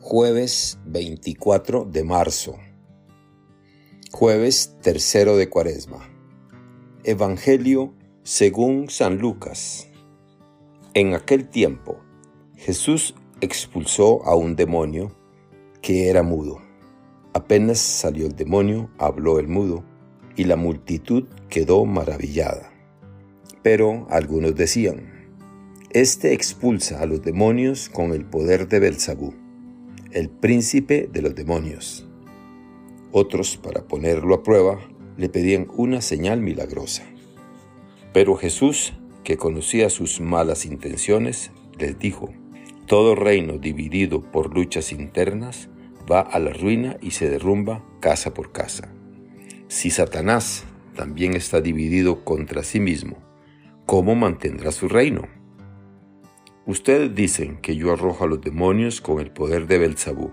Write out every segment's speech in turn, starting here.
Jueves 24 de marzo. Jueves tercero de Cuaresma. Evangelio según San Lucas. En aquel tiempo, Jesús expulsó a un demonio que era mudo. Apenas salió el demonio, habló el mudo, y la multitud quedó maravillada. Pero algunos decían, Este expulsa a los demonios con el poder de Belzabú el príncipe de los demonios. Otros, para ponerlo a prueba, le pedían una señal milagrosa. Pero Jesús, que conocía sus malas intenciones, les dijo, todo reino dividido por luchas internas va a la ruina y se derrumba casa por casa. Si Satanás también está dividido contra sí mismo, ¿cómo mantendrá su reino? Ustedes dicen que yo arrojo a los demonios con el poder de Belzabú.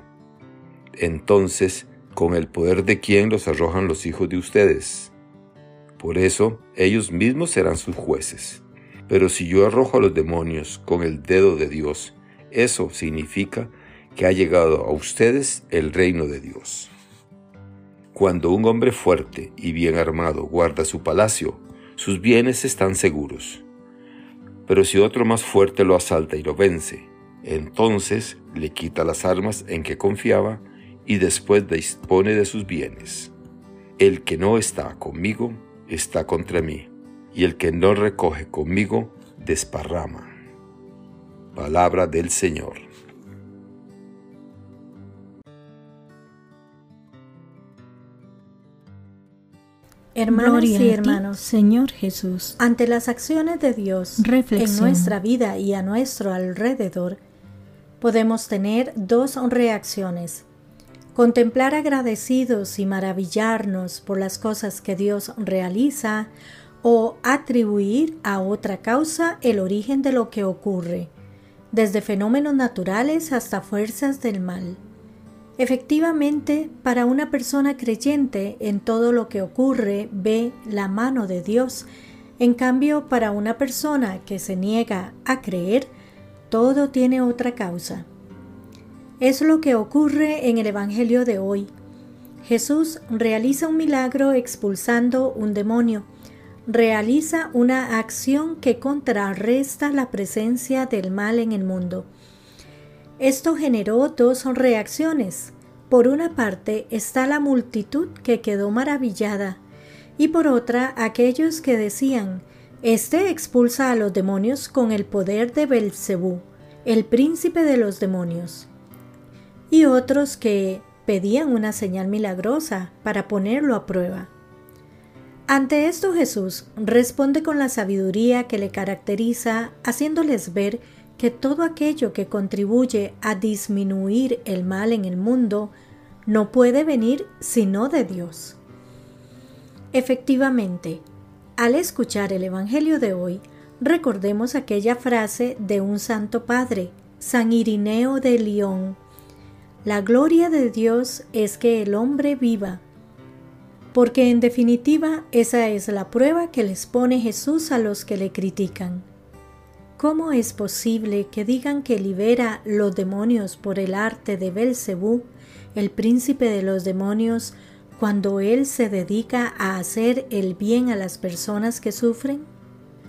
Entonces, ¿con el poder de quién los arrojan los hijos de ustedes? Por eso, ellos mismos serán sus jueces. Pero si yo arrojo a los demonios con el dedo de Dios, eso significa que ha llegado a ustedes el reino de Dios. Cuando un hombre fuerte y bien armado guarda su palacio, sus bienes están seguros. Pero si otro más fuerte lo asalta y lo vence, entonces le quita las armas en que confiaba y después dispone de sus bienes. El que no está conmigo está contra mí, y el que no recoge conmigo desparrama. Palabra del Señor. Hermanos y hermanos, Señor Jesús, ante las acciones de Dios en nuestra vida y a nuestro alrededor, podemos tener dos reacciones. Contemplar agradecidos y maravillarnos por las cosas que Dios realiza o atribuir a otra causa el origen de lo que ocurre, desde fenómenos naturales hasta fuerzas del mal. Efectivamente, para una persona creyente en todo lo que ocurre ve la mano de Dios. En cambio, para una persona que se niega a creer, todo tiene otra causa. Es lo que ocurre en el Evangelio de hoy. Jesús realiza un milagro expulsando un demonio. Realiza una acción que contrarresta la presencia del mal en el mundo. Esto generó dos reacciones. Por una parte está la multitud que quedó maravillada y por otra aquellos que decían, Este expulsa a los demonios con el poder de Belcebú, el príncipe de los demonios. Y otros que pedían una señal milagrosa para ponerlo a prueba. Ante esto Jesús responde con la sabiduría que le caracteriza, haciéndoles ver que todo aquello que contribuye a disminuir el mal en el mundo no puede venir sino de Dios. Efectivamente, al escuchar el Evangelio de hoy, recordemos aquella frase de un santo padre, San Irineo de León. La gloria de Dios es que el hombre viva, porque en definitiva esa es la prueba que les pone Jesús a los que le critican. ¿Cómo es posible que digan que libera los demonios por el arte de Belcebú, el príncipe de los demonios, cuando él se dedica a hacer el bien a las personas que sufren?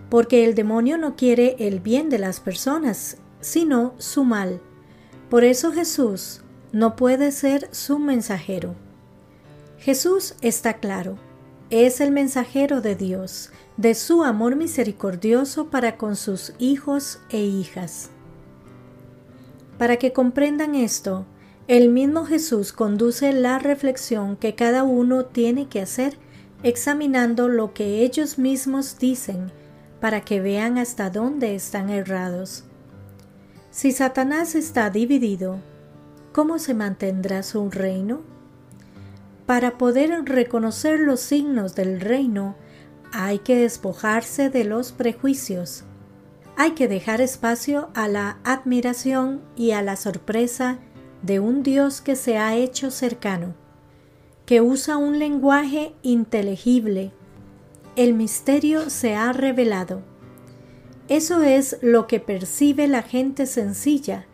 Porque el demonio no quiere el bien de las personas, sino su mal. Por eso Jesús no puede ser su mensajero. Jesús está claro, es el mensajero de Dios, de su amor misericordioso para con sus hijos e hijas. Para que comprendan esto, el mismo Jesús conduce la reflexión que cada uno tiene que hacer examinando lo que ellos mismos dicen para que vean hasta dónde están errados. Si Satanás está dividido, ¿cómo se mantendrá su reino? Para poder reconocer los signos del reino, hay que despojarse de los prejuicios. Hay que dejar espacio a la admiración y a la sorpresa de un Dios que se ha hecho cercano, que usa un lenguaje inteligible. El misterio se ha revelado. Eso es lo que percibe la gente sencilla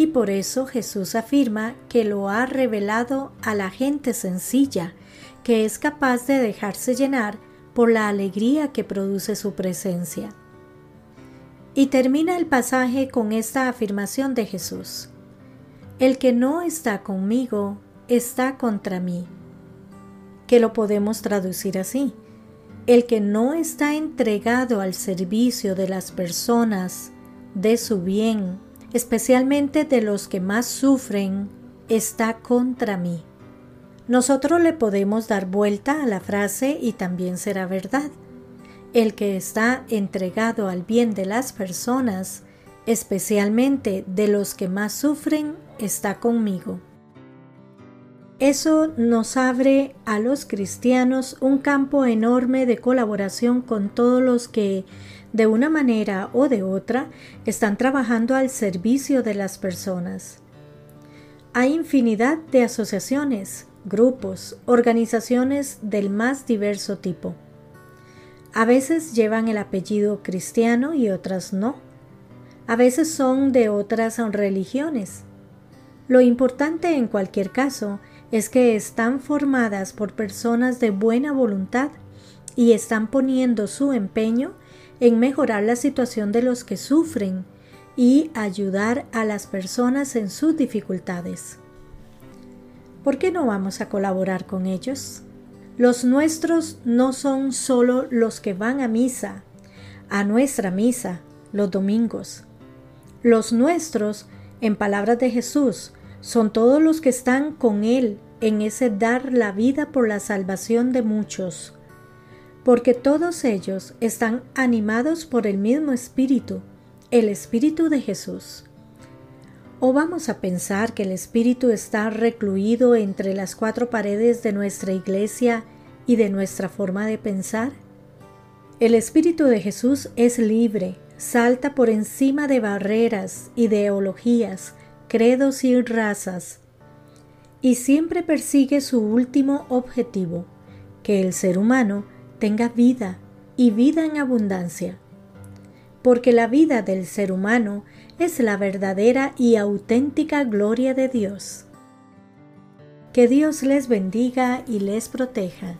y por eso Jesús afirma que lo ha revelado a la gente sencilla, que es capaz de dejarse llenar por la alegría que produce su presencia. Y termina el pasaje con esta afirmación de Jesús. El que no está conmigo está contra mí. Que lo podemos traducir así. El que no está entregado al servicio de las personas, de su bien, especialmente de los que más sufren, está contra mí. Nosotros le podemos dar vuelta a la frase y también será verdad. El que está entregado al bien de las personas, especialmente de los que más sufren, está conmigo. Eso nos abre a los cristianos un campo enorme de colaboración con todos los que, de una manera o de otra, están trabajando al servicio de las personas. Hay infinidad de asociaciones, grupos, organizaciones del más diverso tipo. A veces llevan el apellido cristiano y otras no. A veces son de otras religiones. Lo importante en cualquier caso es que están formadas por personas de buena voluntad y están poniendo su empeño en mejorar la situación de los que sufren y ayudar a las personas en sus dificultades. ¿Por qué no vamos a colaborar con ellos? Los nuestros no son solo los que van a misa, a nuestra misa, los domingos. Los nuestros, en palabras de Jesús, son todos los que están con Él en ese dar la vida por la salvación de muchos, porque todos ellos están animados por el mismo Espíritu, el Espíritu de Jesús. ¿O vamos a pensar que el Espíritu está recluido entre las cuatro paredes de nuestra iglesia y de nuestra forma de pensar? El Espíritu de Jesús es libre, salta por encima de barreras, ideologías, credos y razas, y siempre persigue su último objetivo, que el ser humano tenga vida y vida en abundancia. Porque la vida del ser humano es la verdadera y auténtica gloria de Dios. Que Dios les bendiga y les proteja.